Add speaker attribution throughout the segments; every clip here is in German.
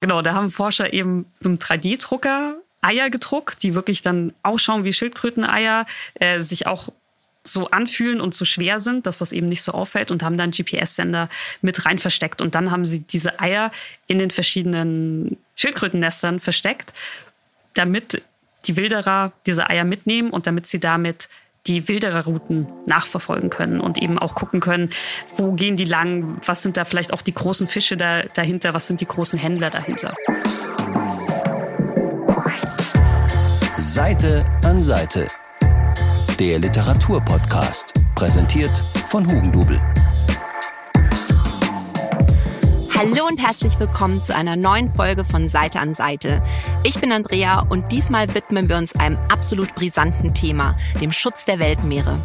Speaker 1: Genau, da haben Forscher eben mit einem 3D-Drucker Eier gedruckt, die wirklich dann ausschauen wie Schildkröteneier, äh, sich auch so anfühlen und so schwer sind, dass das eben nicht so auffällt und haben dann GPS-Sender mit rein versteckt. Und dann haben sie diese Eier in den verschiedenen Schildkrötennestern versteckt, damit die Wilderer diese Eier mitnehmen und damit sie damit die Wildererrouten nachverfolgen können und eben auch gucken können, wo gehen die lang, was sind da vielleicht auch die großen Fische da, dahinter, was sind die großen Händler dahinter.
Speaker 2: Seite an Seite der Literaturpodcast, präsentiert von Hugendubel.
Speaker 3: Hallo und herzlich willkommen zu einer neuen Folge von Seite an Seite. Ich bin Andrea und diesmal widmen wir uns einem absolut brisanten Thema, dem Schutz der Weltmeere.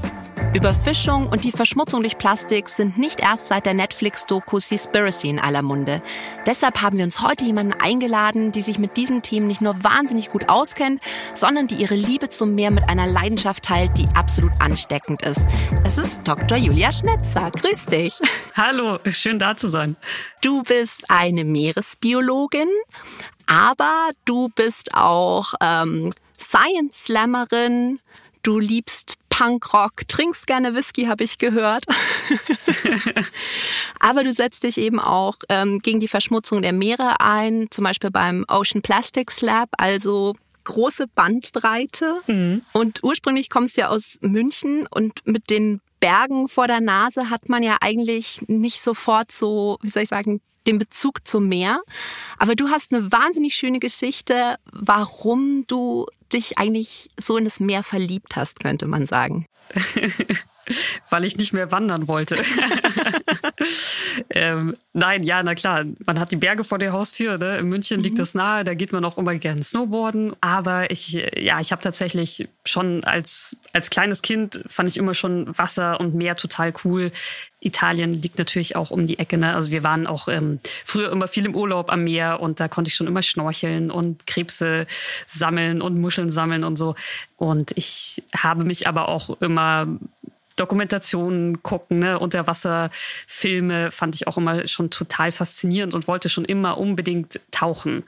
Speaker 3: Überfischung und die Verschmutzung durch Plastik sind nicht erst seit der Netflix-Doku Seaspiracy in aller Munde. Deshalb haben wir uns heute jemanden eingeladen, die sich mit diesen Themen nicht nur wahnsinnig gut auskennt, sondern die ihre Liebe zum Meer mit einer Leidenschaft teilt, die absolut ansteckend ist. Es ist Dr. Julia Schnetzer. Grüß dich.
Speaker 1: Hallo, schön da zu sein.
Speaker 3: Du bist eine Meeresbiologin, aber du bist auch ähm, Science Slammerin. Du liebst Punkrock, trinkst gerne Whisky, habe ich gehört. Aber du setzt dich eben auch ähm, gegen die Verschmutzung der Meere ein, zum Beispiel beim Ocean Plastics Lab, also große Bandbreite. Mhm. Und ursprünglich kommst du ja aus München und mit den Bergen vor der Nase hat man ja eigentlich nicht sofort so, wie soll ich sagen, den Bezug zum Meer. Aber du hast eine wahnsinnig schöne Geschichte, warum du dich eigentlich so in das Meer verliebt hast, könnte man sagen.
Speaker 1: Weil ich nicht mehr wandern wollte. ähm, nein, ja, na klar. Man hat die Berge vor der Haustür. Ne? In München liegt mhm. das nahe. Da geht man auch immer gerne snowboarden. Aber ich, ja, ich habe tatsächlich schon als, als kleines Kind fand ich immer schon Wasser und Meer total cool. Italien liegt natürlich auch um die Ecke. Ne? Also wir waren auch ähm, früher immer viel im Urlaub am Meer und da konnte ich schon immer schnorcheln und Krebse sammeln und Muscheln sammeln und so. Und ich habe mich aber auch immer Dokumentationen gucken, ne? Unterwasserfilme fand ich auch immer schon total faszinierend und wollte schon immer unbedingt tauchen.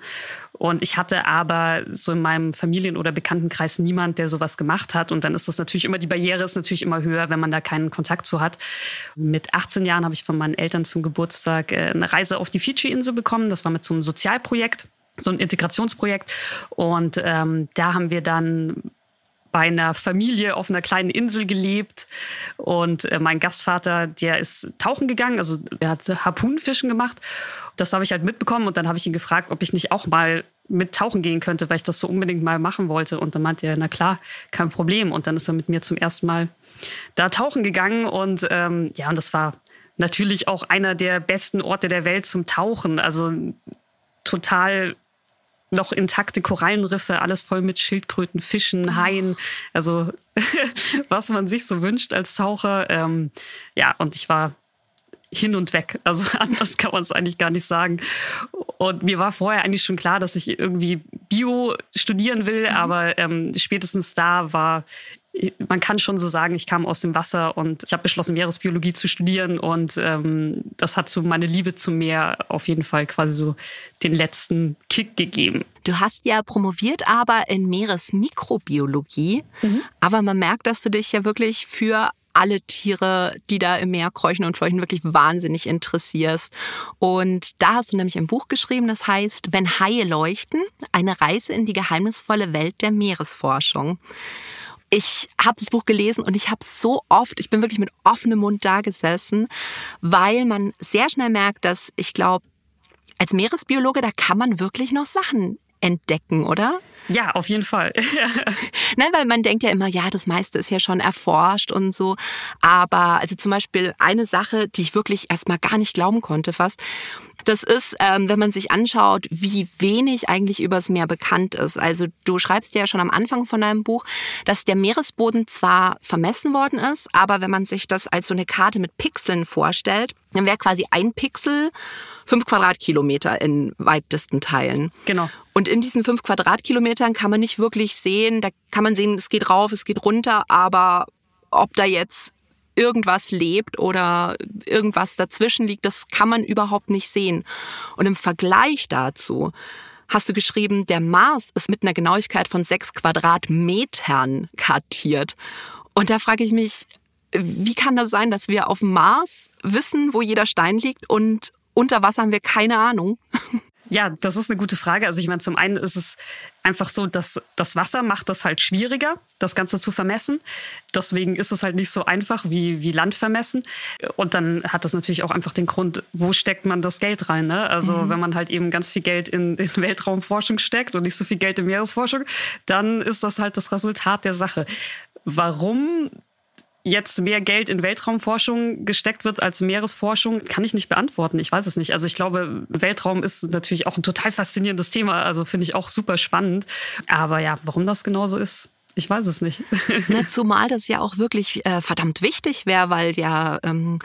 Speaker 1: Und ich hatte aber so in meinem Familien- oder Bekanntenkreis niemand, der sowas gemacht hat. Und dann ist das natürlich immer, die Barriere ist natürlich immer höher, wenn man da keinen Kontakt zu hat. Mit 18 Jahren habe ich von meinen Eltern zum Geburtstag äh, eine Reise auf die Fidschi-Insel bekommen. Das war mit so einem Sozialprojekt so ein Integrationsprojekt. Und ähm, da haben wir dann bei einer Familie auf einer kleinen Insel gelebt. Und äh, mein Gastvater, der ist tauchen gegangen, also er hat Harpunenfischen gemacht. Das habe ich halt mitbekommen und dann habe ich ihn gefragt, ob ich nicht auch mal mit tauchen gehen könnte, weil ich das so unbedingt mal machen wollte. Und dann meinte er, na klar, kein Problem. Und dann ist er mit mir zum ersten Mal da tauchen gegangen. Und ähm, ja, und das war natürlich auch einer der besten Orte der Welt zum Tauchen. Also total noch intakte Korallenriffe, alles voll mit Schildkröten, Fischen, Haien. Also was man sich so wünscht als Taucher. Ähm, ja, und ich war hin und weg. Also anders kann man es eigentlich gar nicht sagen. Und mir war vorher eigentlich schon klar, dass ich irgendwie Bio studieren will, mhm. aber ähm, spätestens da war man kann schon so sagen, ich kam aus dem Wasser und ich habe beschlossen, Meeresbiologie zu studieren und ähm, das hat so meine Liebe zum Meer auf jeden Fall quasi so den letzten Kick gegeben.
Speaker 3: Du hast ja promoviert aber in Meeresmikrobiologie, mhm. aber man merkt, dass du dich ja wirklich für alle Tiere, die da im Meer kräuchen und fleuchen, wirklich wahnsinnig interessierst. Und da hast du nämlich ein Buch geschrieben, das heißt Wenn Haie leuchten, eine Reise in die geheimnisvolle Welt der Meeresforschung ich habe das Buch gelesen und ich habe so oft, ich bin wirklich mit offenem Mund da gesessen, weil man sehr schnell merkt, dass ich glaube, als Meeresbiologe, da kann man wirklich noch Sachen entdecken, oder?
Speaker 1: Ja, auf jeden Fall.
Speaker 3: Nein, weil man denkt ja immer, ja, das meiste ist ja schon erforscht und so. Aber also zum Beispiel eine Sache, die ich wirklich erstmal gar nicht glauben konnte fast, das ist, ähm, wenn man sich anschaut, wie wenig eigentlich übers Meer bekannt ist. Also du schreibst ja schon am Anfang von deinem Buch, dass der Meeresboden zwar vermessen worden ist, aber wenn man sich das als so eine Karte mit Pixeln vorstellt, dann wäre quasi ein Pixel fünf Quadratkilometer in weitesten Teilen.
Speaker 1: Genau.
Speaker 3: Und in diesen fünf Quadratkilometern kann man nicht wirklich sehen, da kann man sehen, es geht rauf, es geht runter, aber ob da jetzt irgendwas lebt oder irgendwas dazwischen liegt, das kann man überhaupt nicht sehen. Und im Vergleich dazu hast du geschrieben, der Mars ist mit einer Genauigkeit von sechs Quadratmetern kartiert. Und da frage ich mich, wie kann das sein, dass wir auf dem Mars wissen, wo jeder Stein liegt und unter Wasser haben wir keine Ahnung?
Speaker 1: Ja, das ist eine gute Frage. Also ich meine, zum einen ist es einfach so, dass das Wasser macht das halt schwieriger, das Ganze zu vermessen. Deswegen ist es halt nicht so einfach wie, wie Land vermessen. Und dann hat das natürlich auch einfach den Grund, wo steckt man das Geld rein? Ne? Also mhm. wenn man halt eben ganz viel Geld in, in Weltraumforschung steckt und nicht so viel Geld in Meeresforschung, dann ist das halt das Resultat der Sache. Warum jetzt mehr Geld in Weltraumforschung gesteckt wird als Meeresforschung, kann ich nicht beantworten. Ich weiß es nicht. Also ich glaube, Weltraum ist natürlich auch ein total faszinierendes Thema. Also finde ich auch super spannend. Aber ja, warum das genau so ist, ich weiß es nicht.
Speaker 3: Ne, zumal das ja auch wirklich äh, verdammt wichtig wäre, weil ja ähm,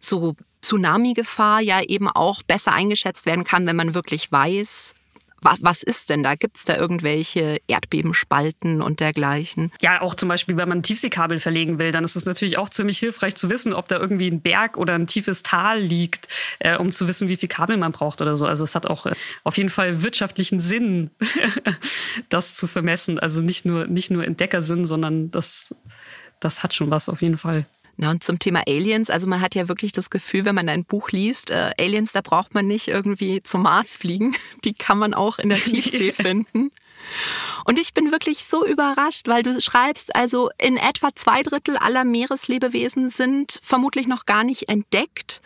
Speaker 3: so Tsunami-Gefahr ja eben auch besser eingeschätzt werden kann, wenn man wirklich weiß, was, was ist denn da? Gibt es da irgendwelche Erdbebenspalten und dergleichen?
Speaker 1: Ja, auch zum Beispiel, wenn man Tiefseekabel verlegen will, dann ist es natürlich auch ziemlich hilfreich zu wissen, ob da irgendwie ein Berg oder ein tiefes Tal liegt, äh, um zu wissen, wie viel Kabel man braucht oder so. Also es hat auch äh, auf jeden Fall wirtschaftlichen Sinn, das zu vermessen. Also nicht nur, nicht nur Entdeckersinn, sondern das, das hat schon was auf jeden Fall.
Speaker 3: Na, und zum Thema Aliens, also man hat ja wirklich das Gefühl, wenn man ein Buch liest, äh, Aliens, da braucht man nicht irgendwie zum Mars fliegen. Die kann man auch in der Tiefsee finden. Und ich bin wirklich so überrascht, weil du schreibst, also in etwa zwei Drittel aller Meereslebewesen sind vermutlich noch gar nicht entdeckt.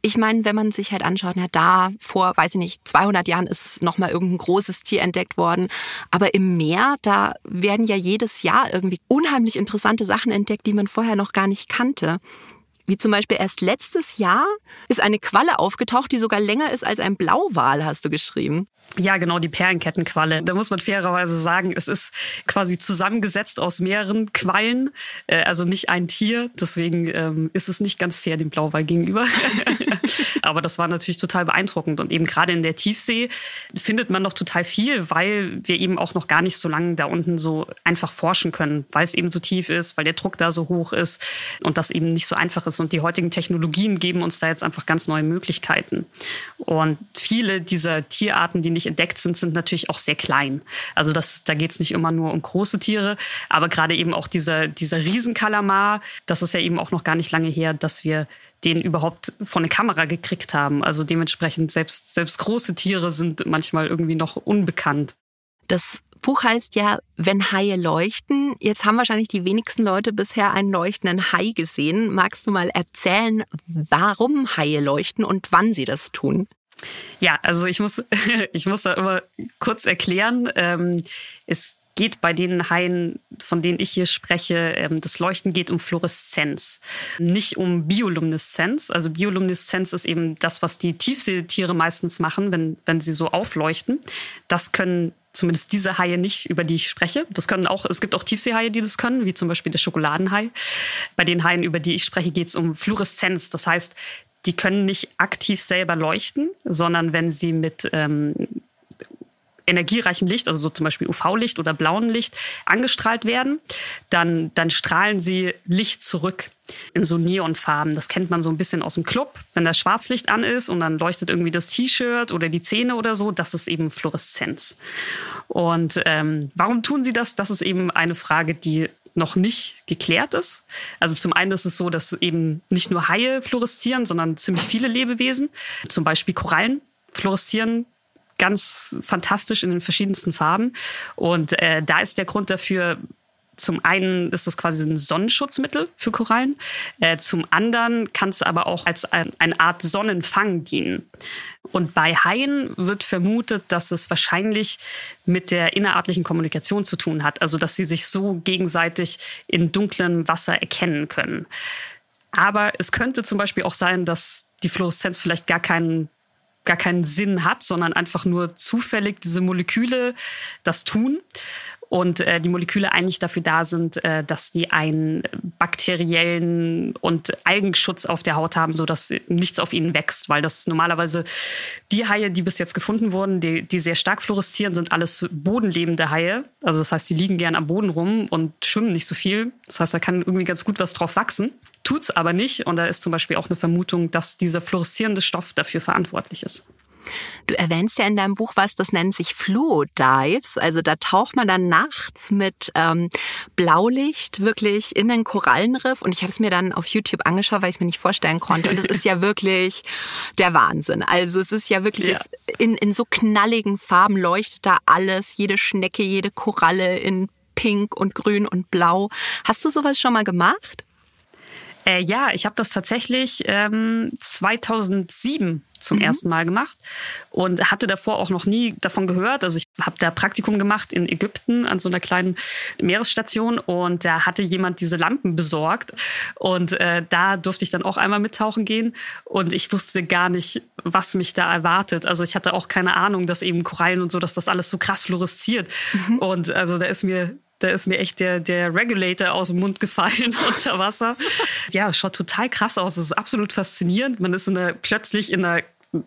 Speaker 3: Ich meine, wenn man sich halt anschaut, na da vor, weiß ich nicht, 200 Jahren ist noch mal irgendein großes Tier entdeckt worden, aber im Meer, da werden ja jedes Jahr irgendwie unheimlich interessante Sachen entdeckt, die man vorher noch gar nicht kannte. Wie zum Beispiel erst letztes Jahr ist eine Qualle aufgetaucht, die sogar länger ist als ein Blauwal, hast du geschrieben.
Speaker 1: Ja, genau, die Perlenkettenqualle. Da muss man fairerweise sagen, es ist quasi zusammengesetzt aus mehreren Quallen, äh, also nicht ein Tier. Deswegen ähm, ist es nicht ganz fair dem Blauwal gegenüber. Aber das war natürlich total beeindruckend. Und eben gerade in der Tiefsee findet man noch total viel, weil wir eben auch noch gar nicht so lange da unten so einfach forschen können, weil es eben so tief ist, weil der Druck da so hoch ist und das eben nicht so einfach ist. Und die heutigen Technologien geben uns da jetzt einfach ganz neue Möglichkeiten. Und viele dieser Tierarten, die nicht entdeckt sind, sind natürlich auch sehr klein. Also das, da geht es nicht immer nur um große Tiere, aber gerade eben auch dieser, dieser Riesenkalamar, das ist ja eben auch noch gar nicht lange her, dass wir den überhaupt von der Kamera gekriegt haben. Also dementsprechend selbst, selbst große Tiere sind manchmal irgendwie noch unbekannt.
Speaker 3: Das Buch heißt ja, wenn Haie leuchten. Jetzt haben wahrscheinlich die wenigsten Leute bisher einen leuchtenden Hai gesehen. Magst du mal erzählen, warum Haie leuchten und wann sie das tun?
Speaker 1: Ja, also ich muss, ich muss da immer kurz erklären. Ähm, es geht bei den Haien, von denen ich hier spreche, ähm, das Leuchten geht um Fluoreszenz, nicht um Biolumineszenz. Also Biolumineszenz ist eben das, was die Tiefseetiere meistens machen, wenn, wenn sie so aufleuchten. Das können zumindest diese Haie nicht, über die ich spreche. Das können auch, es gibt auch Tiefseehaie, die das können, wie zum Beispiel der Schokoladenhai. Bei den Haien, über die ich spreche, geht es um Fluoreszenz. Das heißt, die können nicht aktiv selber leuchten, sondern wenn sie mit ähm, energiereichem Licht, also so zum Beispiel UV-Licht oder blauem Licht, angestrahlt werden, dann, dann strahlen sie Licht zurück in so Neonfarben. Das kennt man so ein bisschen aus dem Club. Wenn das Schwarzlicht an ist und dann leuchtet irgendwie das T-Shirt oder die Zähne oder so, das ist eben Fluoreszenz. Und ähm, warum tun sie das? Das ist eben eine Frage, die noch nicht geklärt ist. Also zum einen ist es so, dass eben nicht nur Haie fluoreszieren, sondern ziemlich viele Lebewesen, zum Beispiel Korallen fluoreszieren ganz fantastisch in den verschiedensten Farben. Und äh, da ist der Grund dafür, zum einen ist es quasi ein Sonnenschutzmittel für Korallen. Äh, zum anderen kann es aber auch als ein, eine Art Sonnenfang dienen. Und bei Haien wird vermutet, dass es wahrscheinlich mit der innerartlichen Kommunikation zu tun hat. Also, dass sie sich so gegenseitig in dunklem Wasser erkennen können. Aber es könnte zum Beispiel auch sein, dass die Fluoreszenz vielleicht gar keinen gar keinen Sinn hat, sondern einfach nur zufällig diese Moleküle das tun und äh, die Moleküle eigentlich dafür da sind, äh, dass die einen bakteriellen und Algenschutz auf der Haut haben, so dass nichts auf ihnen wächst, weil das normalerweise die Haie, die bis jetzt gefunden wurden, die, die sehr stark fluoreszieren, sind alles bodenlebende Haie. Also das heißt, die liegen gern am Boden rum und schwimmen nicht so viel. Das heißt, da kann irgendwie ganz gut was drauf wachsen tut's aber nicht. Und da ist zum Beispiel auch eine Vermutung, dass dieser fluoreszierende Stoff dafür verantwortlich ist.
Speaker 3: Du erwähnst ja in deinem Buch was, das nennt sich Fluo-Dives. Also da taucht man dann nachts mit ähm, Blaulicht wirklich in den Korallenriff. Und ich habe es mir dann auf YouTube angeschaut, weil ich es mir nicht vorstellen konnte. Und es ist ja wirklich der Wahnsinn. Also es ist ja wirklich ja. in, in so knalligen Farben leuchtet da alles. Jede Schnecke, jede Koralle in Pink und Grün und Blau. Hast du sowas schon mal gemacht?
Speaker 1: Äh, ja, ich habe das tatsächlich ähm, 2007 zum mhm. ersten Mal gemacht und hatte davor auch noch nie davon gehört. Also ich habe da Praktikum gemacht in Ägypten an so einer kleinen Meeresstation und da hatte jemand diese Lampen besorgt und äh, da durfte ich dann auch einmal mittauchen gehen und ich wusste gar nicht, was mich da erwartet. Also ich hatte auch keine Ahnung, dass eben Korallen und so, dass das alles so krass fluoresziert mhm. und also da ist mir da ist mir echt der, der Regulator aus dem Mund gefallen unter Wasser. Ja, es schaut total krass aus. Es ist absolut faszinierend. Man ist in einer, plötzlich in einer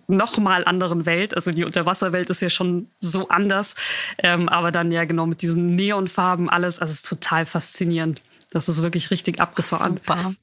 Speaker 1: nochmal anderen Welt. Also die Unterwasserwelt ist ja schon so anders. Ähm, aber dann ja genau mit diesen Neonfarben alles. Also es ist total faszinierend. Das ist wirklich richtig abgefahren.
Speaker 3: Super.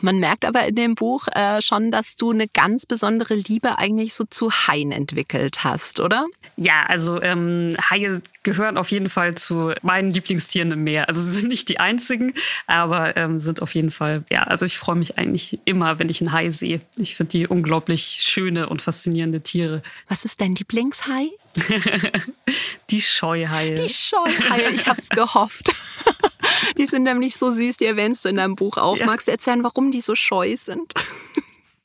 Speaker 3: Man merkt aber in dem Buch äh, schon, dass du eine ganz besondere Liebe eigentlich so zu Haien entwickelt hast, oder?
Speaker 1: Ja, also ähm, Haie gehören auf jeden Fall zu meinen Lieblingstieren im Meer. Also sie sind nicht die einzigen, aber ähm, sind auf jeden Fall, ja, also ich freue mich eigentlich immer, wenn ich einen Hai sehe. Ich finde die unglaublich schöne und faszinierende Tiere.
Speaker 3: Was ist dein Lieblingshai?
Speaker 1: die Scheuhaie.
Speaker 3: Die Scheuhaie, ich habe es gehofft. Die sind nämlich so süß, die erwähnst du in deinem Buch auch. Ja. Magst du erzählen, warum die so scheu sind?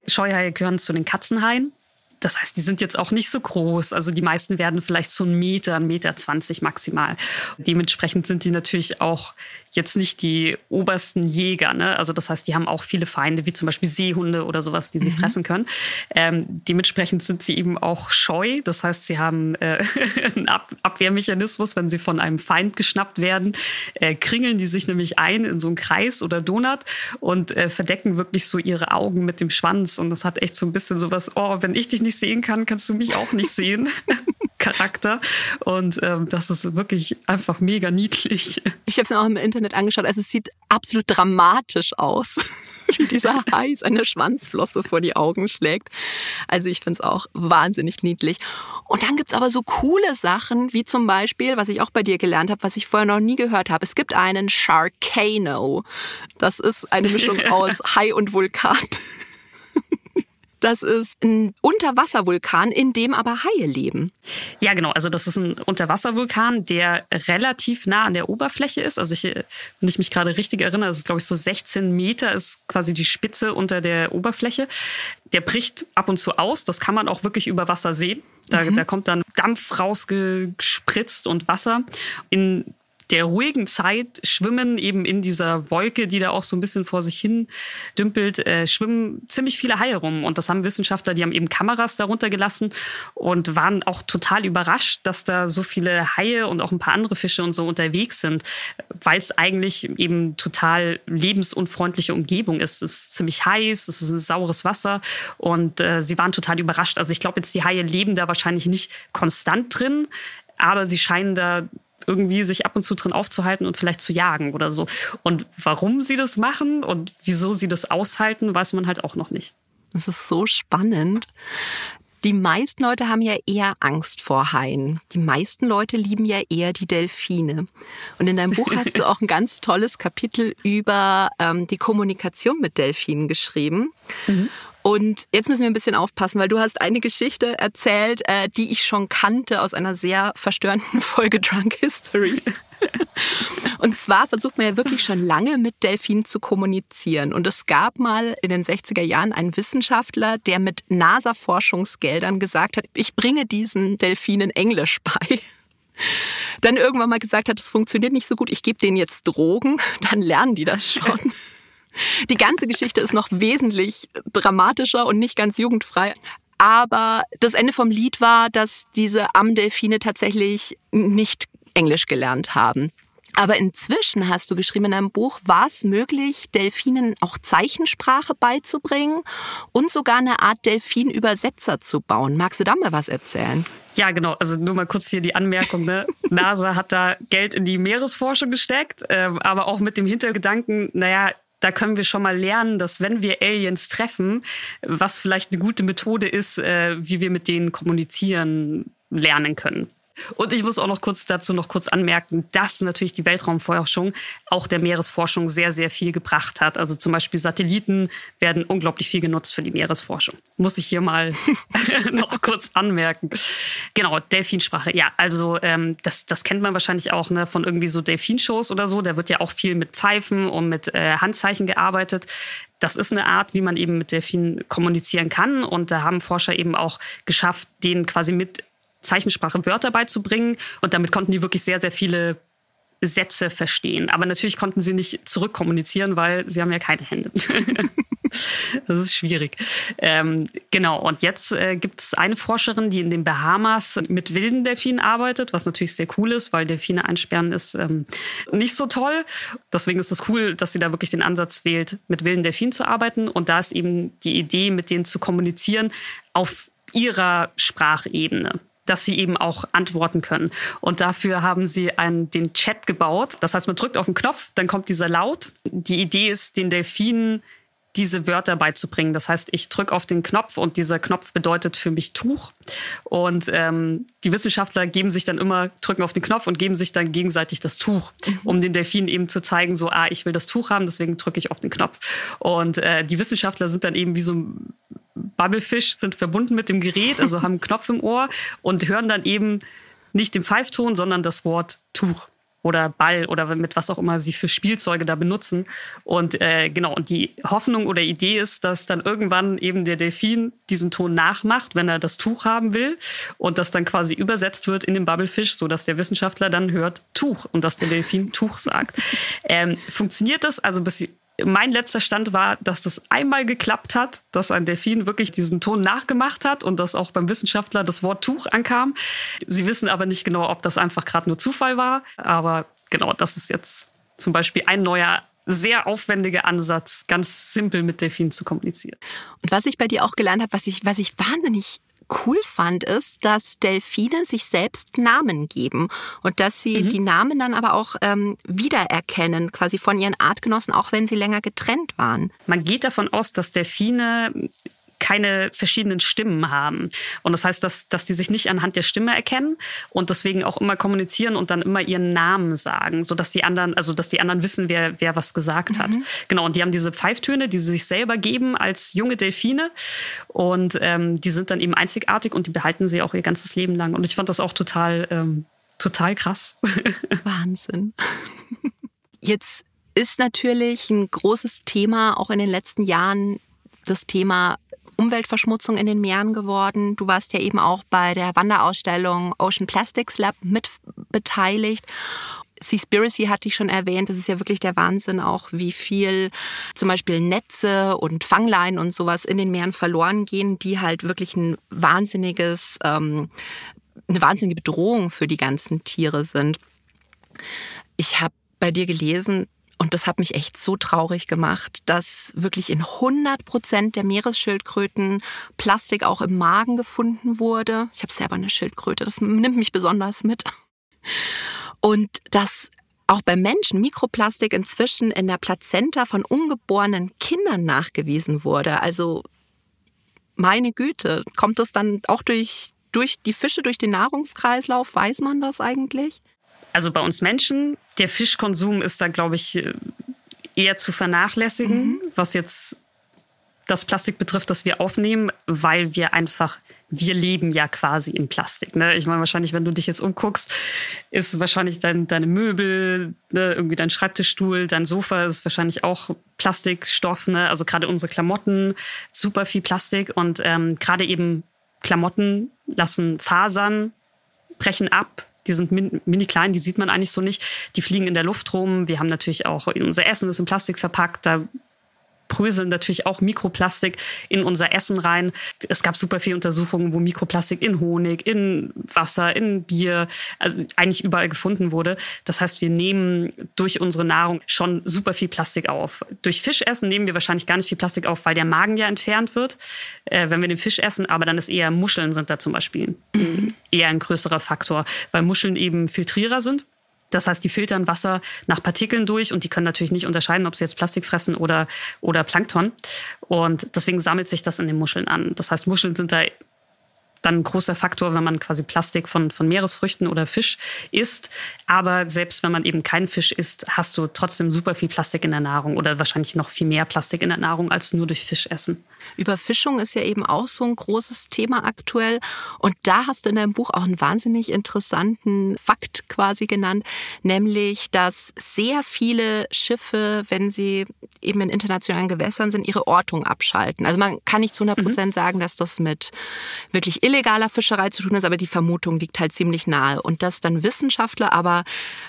Speaker 1: Scheuhaie gehören zu den Katzenhaien. Das heißt, die sind jetzt auch nicht so groß. Also die meisten werden vielleicht so einen Meter, einen Meter zwanzig maximal. Dementsprechend sind die natürlich auch jetzt nicht die obersten Jäger. Ne? Also das heißt, die haben auch viele Feinde, wie zum Beispiel Seehunde oder sowas, die sie mhm. fressen können. Ähm, dementsprechend sind sie eben auch scheu. Das heißt, sie haben äh, einen Ab Abwehrmechanismus, wenn sie von einem Feind geschnappt werden, äh, kringeln die sich nämlich ein in so einen Kreis oder Donut und äh, verdecken wirklich so ihre Augen mit dem Schwanz. Und das hat echt so ein bisschen sowas, oh, wenn ich dich nicht sehen kann, kannst du mich auch nicht sehen. Charakter. Und ähm, das ist wirklich einfach mega niedlich.
Speaker 3: Ich habe es mir auch im Internet angeschaut. Also es sieht absolut dramatisch aus, wie dieser Hai seine Schwanzflosse vor die Augen schlägt. Also ich finde es auch wahnsinnig niedlich. Und dann gibt's aber so coole Sachen, wie zum Beispiel, was ich auch bei dir gelernt habe, was ich vorher noch nie gehört habe. Es gibt einen Sharkano. Das ist eine Mischung aus Hai und Vulkan. Das ist ein Unterwasservulkan, in dem aber Haie leben.
Speaker 1: Ja, genau. Also das ist ein Unterwasservulkan, der relativ nah an der Oberfläche ist. Also ich, wenn ich mich gerade richtig erinnere, das ist glaube ich so 16 Meter ist quasi die Spitze unter der Oberfläche. Der bricht ab und zu aus. Das kann man auch wirklich über Wasser sehen. Da, mhm. da kommt dann Dampf rausgespritzt und Wasser. In der ruhigen Zeit schwimmen eben in dieser Wolke, die da auch so ein bisschen vor sich hin dümpelt, äh, schwimmen ziemlich viele Haie rum. Und das haben Wissenschaftler, die haben eben Kameras darunter gelassen und waren auch total überrascht, dass da so viele Haie und auch ein paar andere Fische und so unterwegs sind, weil es eigentlich eben total lebensunfreundliche Umgebung ist. Es ist ziemlich heiß, es ist ein saures Wasser und äh, sie waren total überrascht. Also ich glaube jetzt, die Haie leben da wahrscheinlich nicht konstant drin, aber sie scheinen da irgendwie sich ab und zu drin aufzuhalten und vielleicht zu jagen oder so. Und warum sie das machen und wieso sie das aushalten, weiß man halt auch noch nicht.
Speaker 3: Das ist so spannend. Die meisten Leute haben ja eher Angst vor Haien. Die meisten Leute lieben ja eher die Delfine. Und in deinem Buch hast du auch ein ganz tolles Kapitel über ähm, die Kommunikation mit Delfinen geschrieben. Mhm. Und jetzt müssen wir ein bisschen aufpassen, weil du hast eine Geschichte erzählt, äh, die ich schon kannte aus einer sehr verstörenden Folge Drunk History. Und zwar versucht man ja wirklich schon lange mit Delfinen zu kommunizieren. Und es gab mal in den 60er Jahren einen Wissenschaftler, der mit NASA-Forschungsgeldern gesagt hat, ich bringe diesen Delfinen Englisch bei. Dann irgendwann mal gesagt hat, es funktioniert nicht so gut, ich gebe denen jetzt Drogen, dann lernen die das schon. Die ganze Geschichte ist noch wesentlich dramatischer und nicht ganz jugendfrei. Aber das Ende vom Lied war, dass diese Amdelfine tatsächlich nicht Englisch gelernt haben. Aber inzwischen hast du geschrieben in einem Buch, war es möglich, Delfinen auch Zeichensprache beizubringen und sogar eine Art Delfinübersetzer zu bauen. Magst du da mal was erzählen?
Speaker 1: Ja, genau. Also nur mal kurz hier die Anmerkung. Ne? NASA hat da Geld in die Meeresforschung gesteckt, äh, aber auch mit dem Hintergedanken, naja, da können wir schon mal lernen, dass wenn wir Aliens treffen, was vielleicht eine gute Methode ist, äh, wie wir mit denen kommunizieren lernen können. Und ich muss auch noch kurz dazu noch kurz anmerken, dass natürlich die Weltraumforschung auch der Meeresforschung sehr, sehr viel gebracht hat. Also zum Beispiel Satelliten werden unglaublich viel genutzt für die Meeresforschung. Muss ich hier mal noch kurz anmerken. Genau, Delfinsprache. Ja, also ähm, das, das kennt man wahrscheinlich auch ne, von irgendwie so Delfinshows oder so. Da wird ja auch viel mit Pfeifen und mit äh, Handzeichen gearbeitet. Das ist eine Art, wie man eben mit Delfinen kommunizieren kann. Und da haben Forscher eben auch geschafft, denen quasi mit Zeichensprache Wörter beizubringen. Und damit konnten die wirklich sehr, sehr viele Sätze verstehen. Aber natürlich konnten sie nicht zurückkommunizieren, weil sie haben ja keine Hände. das ist schwierig. Ähm, genau, und jetzt äh, gibt es eine Forscherin, die in den Bahamas mit wilden Delfinen arbeitet, was natürlich sehr cool ist, weil Delfine einsperren ist ähm, nicht so toll. Deswegen ist es cool, dass sie da wirklich den Ansatz wählt, mit wilden Delfinen zu arbeiten. Und da ist eben die Idee, mit denen zu kommunizieren auf ihrer Sprachebene dass sie eben auch antworten können. Und dafür haben sie einen, den Chat gebaut. Das heißt, man drückt auf den Knopf, dann kommt dieser Laut. Die Idee ist, den Delfinen diese Wörter beizubringen. Das heißt, ich drücke auf den Knopf und dieser Knopf bedeutet für mich Tuch. Und ähm, die Wissenschaftler geben sich dann immer, drücken auf den Knopf und geben sich dann gegenseitig das Tuch, mhm. um den Delfinen eben zu zeigen, so, ah, ich will das Tuch haben, deswegen drücke ich auf den Knopf. Und äh, die Wissenschaftler sind dann eben wie so Bubblefish sind verbunden mit dem Gerät, also haben einen Knopf im Ohr und hören dann eben nicht den Pfeifton, sondern das Wort Tuch oder Ball oder mit was auch immer sie für Spielzeuge da benutzen. Und äh, genau, und die Hoffnung oder Idee ist, dass dann irgendwann eben der Delfin diesen Ton nachmacht, wenn er das Tuch haben will und das dann quasi übersetzt wird in den Bubblefish, so dass der Wissenschaftler dann hört Tuch und dass der Delfin Tuch sagt. Ähm, funktioniert das? Also bis mein letzter Stand war, dass das einmal geklappt hat, dass ein Delfin wirklich diesen Ton nachgemacht hat und dass auch beim Wissenschaftler das Wort Tuch ankam. Sie wissen aber nicht genau, ob das einfach gerade nur Zufall war. Aber genau, das ist jetzt zum Beispiel ein neuer sehr aufwendiger Ansatz, ganz simpel mit Delfinen zu kommunizieren.
Speaker 3: Und was ich bei dir auch gelernt habe, was ich, was ich wahnsinnig cool fand, ist, dass Delfine sich selbst Namen geben und dass sie mhm. die Namen dann aber auch ähm, wiedererkennen, quasi von ihren Artgenossen, auch wenn sie länger getrennt waren.
Speaker 1: Man geht davon aus, dass Delfine keine verschiedenen Stimmen haben. Und das heißt, dass, dass die sich nicht anhand der Stimme erkennen und deswegen auch immer kommunizieren und dann immer ihren Namen sagen, sodass die anderen, also dass die anderen wissen, wer, wer was gesagt mhm. hat. Genau, und die haben diese Pfeiftöne, die sie sich selber geben als junge Delfine. Und ähm, die sind dann eben einzigartig und die behalten sie auch ihr ganzes Leben lang. Und ich fand das auch total, ähm, total krass.
Speaker 3: Wahnsinn. Jetzt ist natürlich ein großes Thema auch in den letzten Jahren das Thema Umweltverschmutzung in den Meeren geworden. Du warst ja eben auch bei der Wanderausstellung Ocean Plastics Lab mit beteiligt. Seaspiracy hatte ich schon erwähnt. Das ist ja wirklich der Wahnsinn auch, wie viel zum Beispiel Netze und Fangleinen und sowas in den Meeren verloren gehen, die halt wirklich ein wahnsinniges, ähm, eine wahnsinnige Bedrohung für die ganzen Tiere sind. Ich habe bei dir gelesen, und das hat mich echt so traurig gemacht, dass wirklich in 100 Prozent der Meeresschildkröten Plastik auch im Magen gefunden wurde. Ich habe selber eine Schildkröte, das nimmt mich besonders mit. Und dass auch bei Menschen Mikroplastik inzwischen in der Plazenta von ungeborenen Kindern nachgewiesen wurde. Also meine Güte, kommt das dann auch durch, durch die Fische, durch den Nahrungskreislauf? Weiß man das eigentlich?
Speaker 1: also bei uns Menschen, der Fischkonsum ist da, glaube ich, eher zu vernachlässigen, mhm. was jetzt das Plastik betrifft, das wir aufnehmen, weil wir einfach, wir leben ja quasi in Plastik. Ne? Ich meine, wahrscheinlich, wenn du dich jetzt umguckst, ist wahrscheinlich dein, deine Möbel, ne? irgendwie dein Schreibtischstuhl, dein Sofa ist wahrscheinlich auch Plastikstoff. Ne? Also gerade unsere Klamotten, super viel Plastik und ähm, gerade eben Klamotten lassen Fasern, brechen ab, die sind mini klein, die sieht man eigentlich so nicht. Die fliegen in der Luft rum. Wir haben natürlich auch unser Essen ist in Plastik verpackt. Da pröseln natürlich auch Mikroplastik in unser Essen rein. Es gab super viele Untersuchungen, wo Mikroplastik in Honig, in Wasser, in Bier, also eigentlich überall gefunden wurde. Das heißt, wir nehmen durch unsere Nahrung schon super viel Plastik auf. Durch Fischessen nehmen wir wahrscheinlich gar nicht viel Plastik auf, weil der Magen ja entfernt wird, äh, wenn wir den Fisch essen. Aber dann ist eher Muscheln sind da zum Beispiel mhm. eher ein größerer Faktor, weil Muscheln eben Filtrierer sind. Das heißt, die filtern Wasser nach Partikeln durch und die können natürlich nicht unterscheiden, ob sie jetzt Plastik fressen oder, oder Plankton. Und deswegen sammelt sich das in den Muscheln an. Das heißt, Muscheln sind da dann ein großer Faktor, wenn man quasi Plastik von, von Meeresfrüchten oder Fisch isst. Aber selbst wenn man eben keinen Fisch isst, hast du trotzdem super viel Plastik in der Nahrung oder wahrscheinlich noch viel mehr Plastik in der Nahrung als nur durch Fisch essen.
Speaker 3: Überfischung ist ja eben auch so ein großes Thema aktuell. Und da hast du in deinem Buch auch einen wahnsinnig interessanten Fakt quasi genannt, nämlich, dass sehr viele Schiffe, wenn sie eben in internationalen Gewässern sind, ihre Ortung abschalten. Also man kann nicht zu 100 Prozent mhm. sagen, dass das mit wirklich illegaler Fischerei zu tun ist, aber die Vermutung liegt halt ziemlich nahe. Und dass dann Wissenschaftler aber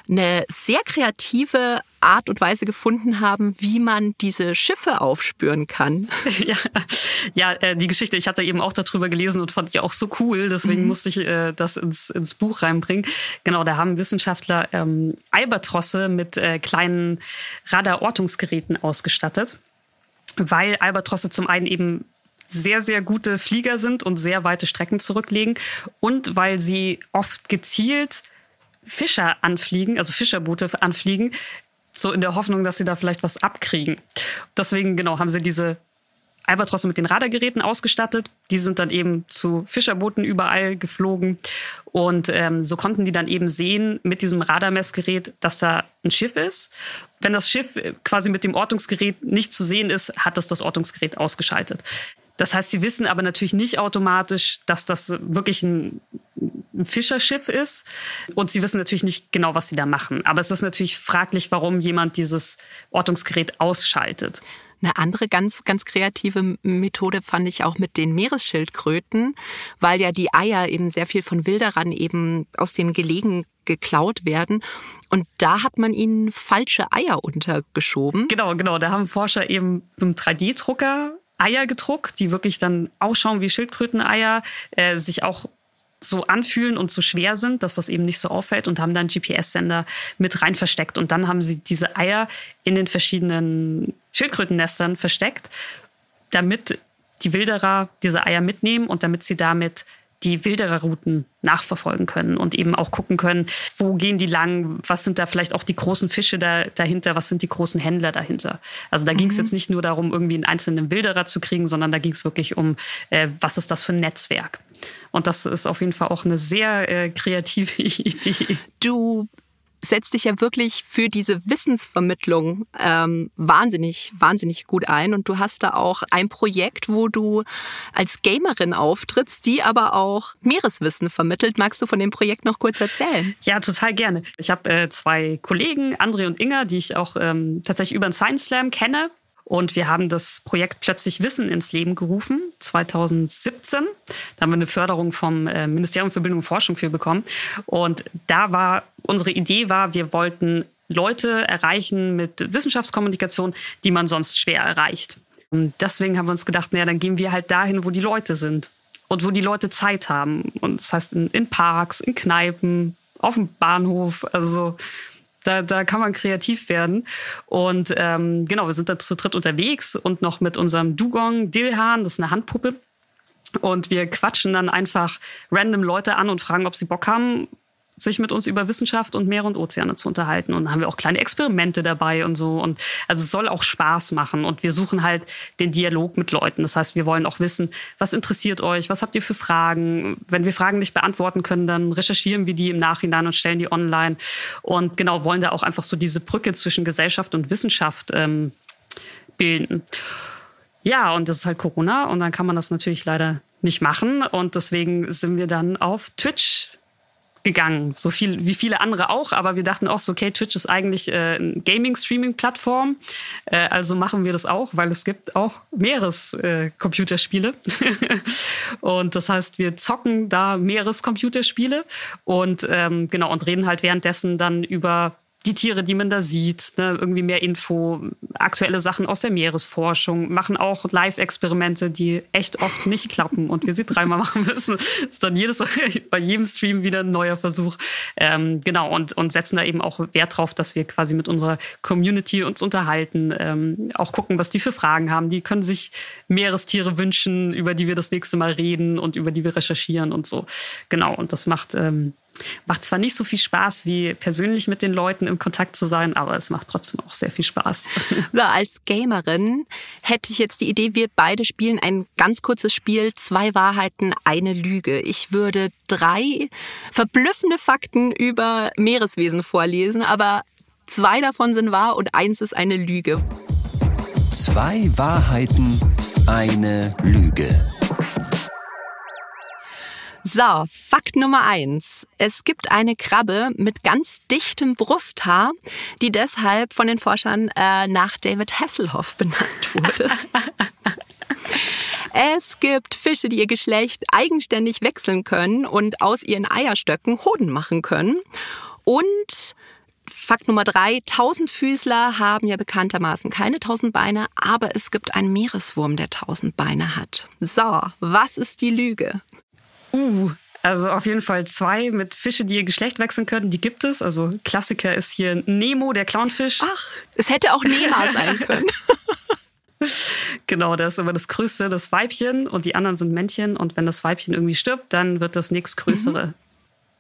Speaker 3: eine sehr kreative Art und Weise gefunden haben, wie man diese Schiffe aufspüren kann.
Speaker 1: Ja, ja äh, die Geschichte, ich hatte eben auch darüber gelesen und fand ich auch so cool, deswegen mhm. musste ich äh, das ins, ins Buch reinbringen. Genau, da haben Wissenschaftler ähm, Albatrosse mit äh, kleinen Radarortungsgeräten ausgestattet, weil Albatrosse zum einen eben sehr, sehr gute Flieger sind und sehr weite Strecken zurücklegen und weil sie oft gezielt Fischer anfliegen, also Fischerboote anfliegen, so in der Hoffnung, dass sie da vielleicht was abkriegen. Deswegen, genau, haben sie diese Albatrosse mit den Radargeräten ausgestattet. Die sind dann eben zu Fischerbooten überall geflogen. Und ähm, so konnten die dann eben sehen mit diesem Radarmessgerät, dass da ein Schiff ist. Wenn das Schiff quasi mit dem Ortungsgerät nicht zu sehen ist, hat das das Ortungsgerät ausgeschaltet. Das heißt, sie wissen aber natürlich nicht automatisch, dass das wirklich ein, ein Fischerschiff ist. Und sie wissen natürlich nicht genau, was sie da machen. Aber es ist natürlich fraglich, warum jemand dieses Ortungsgerät ausschaltet.
Speaker 3: Eine andere ganz, ganz kreative Methode fand ich auch mit den Meeresschildkröten, weil ja die Eier eben sehr viel von Wilderern eben aus den Gelegen geklaut werden. Und da hat man ihnen falsche Eier untergeschoben.
Speaker 1: Genau, genau. Da haben Forscher eben mit einem 3D-Drucker Eier gedruckt, die wirklich dann ausschauen wie Schildkröteneier, äh, sich auch so anfühlen und so schwer sind, dass das eben nicht so auffällt und haben dann GPS-Sender mit rein versteckt. Und dann haben sie diese Eier in den verschiedenen Schildkrötennestern versteckt, damit die Wilderer diese Eier mitnehmen und damit sie damit die Wildererrouten nachverfolgen können und eben auch gucken können, wo gehen die lang, was sind da vielleicht auch die großen Fische da, dahinter, was sind die großen Händler dahinter. Also da mhm. ging es jetzt nicht nur darum, irgendwie einen einzelnen Wilderer zu kriegen, sondern da ging es wirklich um, äh, was ist das für ein Netzwerk. Und das ist auf jeden Fall auch eine sehr äh, kreative Idee.
Speaker 3: Du setzt dich ja wirklich für diese Wissensvermittlung ähm, wahnsinnig, wahnsinnig gut ein. Und du hast da auch ein Projekt, wo du als Gamerin auftrittst, die aber auch Meereswissen vermittelt. Magst du von dem Projekt noch kurz erzählen?
Speaker 1: Ja, total gerne. Ich habe äh, zwei Kollegen, André und Inga, die ich auch ähm, tatsächlich über den Science Slam kenne. Und wir haben das Projekt Plötzlich Wissen ins Leben gerufen, 2017. Da haben wir eine Förderung vom äh, Ministerium für Bildung und Forschung für bekommen. Und da war, unsere Idee war, wir wollten Leute erreichen mit Wissenschaftskommunikation, die man sonst schwer erreicht. Und deswegen haben wir uns gedacht, naja, dann gehen wir halt dahin, wo die Leute sind und wo die Leute Zeit haben. Und das heißt in, in Parks, in Kneipen, auf dem Bahnhof, also da, da kann man kreativ werden. Und ähm, genau, wir sind da zu dritt unterwegs und noch mit unserem Dugong Dilhan, das ist eine Handpuppe. Und wir quatschen dann einfach random Leute an und fragen, ob sie Bock haben, sich mit uns über Wissenschaft und Meere und Ozeane zu unterhalten. Und dann haben wir auch kleine Experimente dabei und so. Und also es soll auch Spaß machen. Und wir suchen halt den Dialog mit Leuten. Das heißt, wir wollen auch wissen, was interessiert euch? Was habt ihr für Fragen? Wenn wir Fragen nicht beantworten können, dann recherchieren wir die im Nachhinein und stellen die online. Und genau, wollen da auch einfach so diese Brücke zwischen Gesellschaft und Wissenschaft ähm, bilden. Ja, und das ist halt Corona und dann kann man das natürlich leider nicht machen. Und deswegen sind wir dann auf Twitch gegangen, so viel wie viele andere auch, aber wir dachten auch so, okay, Twitch ist eigentlich äh, eine Gaming-Streaming-Plattform, äh, also machen wir das auch, weil es gibt auch Meeres-Computerspiele äh, und das heißt, wir zocken da Meeres-Computerspiele und ähm, genau und reden halt währenddessen dann über die Tiere, die man da sieht, ne, irgendwie mehr Info, aktuelle Sachen aus der Meeresforschung, machen auch Live-Experimente, die echt oft nicht klappen und wir sie dreimal machen müssen. ist dann jedes, bei jedem Stream wieder ein neuer Versuch. Ähm, genau, und, und setzen da eben auch Wert drauf, dass wir quasi mit unserer Community uns unterhalten, ähm, auch gucken, was die für Fragen haben. Die können sich Meerestiere wünschen, über die wir das nächste Mal reden und über die wir recherchieren und so. Genau, und das macht ähm, Macht zwar nicht so viel Spaß, wie persönlich mit den Leuten im Kontakt zu sein, aber es macht trotzdem auch sehr viel Spaß.
Speaker 3: So, als Gamerin hätte ich jetzt die Idee, wir beide spielen ein ganz kurzes Spiel, zwei Wahrheiten, eine Lüge. Ich würde drei verblüffende Fakten über Meereswesen vorlesen, aber zwei davon sind wahr und eins ist eine Lüge.
Speaker 2: Zwei Wahrheiten, eine Lüge.
Speaker 3: So, Fakt Nummer eins. Es gibt eine Krabbe mit ganz dichtem Brusthaar, die deshalb von den Forschern äh, nach David Hasselhoff benannt wurde. Es gibt Fische, die ihr Geschlecht eigenständig wechseln können und aus ihren Eierstöcken Hoden machen können. Und Fakt Nummer drei, Tausendfüßler haben ja bekanntermaßen keine tausend Beine, aber es gibt einen Meereswurm, der tausend Beine hat. So, was ist die Lüge?
Speaker 1: Uh, also auf jeden Fall zwei mit Fische, die ihr Geschlecht wechseln können. Die gibt es. Also Klassiker ist hier Nemo, der Clownfisch.
Speaker 3: Ach, es hätte auch Nema sein können.
Speaker 1: genau, der ist immer das Größte, das Weibchen und die anderen sind Männchen. Und wenn das Weibchen irgendwie stirbt, dann wird das nächstgrößere. Mhm.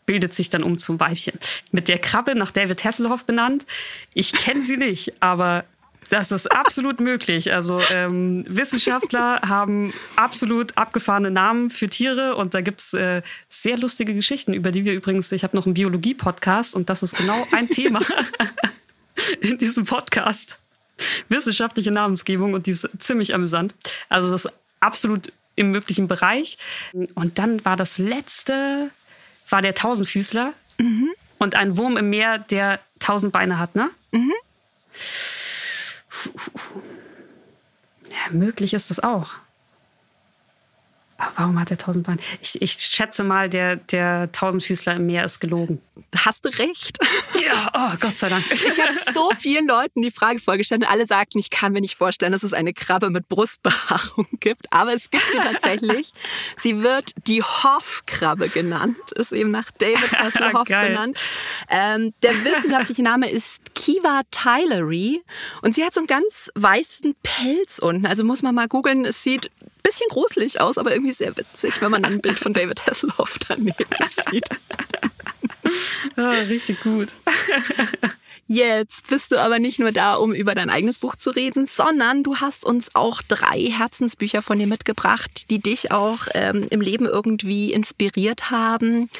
Speaker 1: Bildet sich dann um zum Weibchen. Mit der Krabbe nach David Hasselhoff benannt. Ich kenne sie nicht, aber das ist absolut möglich. Also ähm, Wissenschaftler haben absolut abgefahrene Namen für Tiere und da gibt's äh, sehr lustige Geschichten, über die wir übrigens, ich habe noch einen Biologie-Podcast und das ist genau ein Thema in diesem Podcast. Wissenschaftliche Namensgebung und die ist ziemlich amüsant. Also das ist absolut im möglichen Bereich. Und dann war das letzte, war der Tausendfüßler mhm. und ein Wurm im Meer, der tausend Beine hat, ne? Mhm. Ja, möglich ist das auch. Aber warum hat er tausend Beine? Ich, ich schätze mal, der, der Tausendfüßler im Meer ist gelogen.
Speaker 3: Hast du recht.
Speaker 1: Oh Gott sei Dank.
Speaker 3: Ich habe so vielen Leuten die Frage vorgestellt und alle sagten, ich kann mir nicht vorstellen, dass es eine Krabbe mit Brustbehaarung gibt. Aber es gibt sie tatsächlich. sie wird die Hoff-Krabbe genannt. Ist eben nach David Hasselhoff benannt. Ähm, der wissenschaftliche Name ist Kiva Tylery und sie hat so einen ganz weißen Pelz unten. Also muss man mal googeln. Es sieht ein bisschen gruselig aus, aber irgendwie sehr witzig, wenn man ein Bild von David Hasselhoff daneben sieht.
Speaker 1: Ja, richtig gut.
Speaker 3: Jetzt bist du aber nicht nur da, um über dein eigenes Buch zu reden, sondern du hast uns auch drei Herzensbücher von dir mitgebracht, die dich auch ähm, im Leben irgendwie inspiriert haben.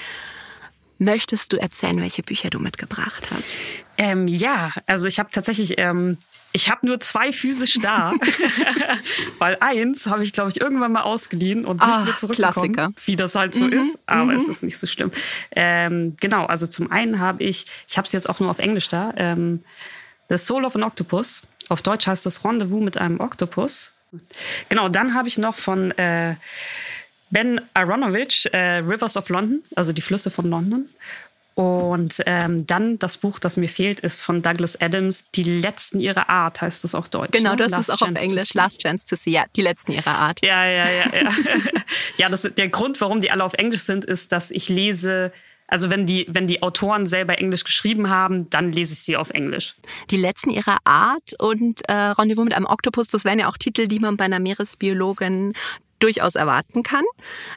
Speaker 3: Möchtest du erzählen, welche Bücher du mitgebracht hast?
Speaker 1: Ähm, ja, also ich habe tatsächlich ähm, ich habe nur zwei physisch da, weil eins habe ich, glaube ich, irgendwann mal ausgeliehen und nicht mehr zurückgekommen, Klassiker. wie das halt so mhm, ist. Aber mhm. es ist nicht so schlimm. Ähm, genau, also zum einen habe ich, ich habe es jetzt auch nur auf Englisch da, ähm, The Soul of an Octopus. Auf Deutsch heißt das Rendezvous mit einem Oktopus. Genau, dann habe ich noch von äh, Ben Aronovich, äh, Rivers of London, also die Flüsse von London. Und ähm, dann das Buch, das mir fehlt, ist von Douglas Adams, Die letzten ihrer Art, heißt es auch deutsch.
Speaker 3: Genau, ne? das Last ist auch auf Englisch, Last Chance to See, ja, die letzten ihrer Art.
Speaker 1: Ja, ja, ja. Ja, ja das, der Grund, warum die alle auf Englisch sind, ist, dass ich lese also wenn die, wenn die Autoren selber Englisch geschrieben haben, dann lese ich sie auf Englisch.
Speaker 3: Die letzten ihrer Art und äh, Rendezvous mit einem Oktopus, das wären ja auch Titel, die man bei einer Meeresbiologin durchaus erwarten kann.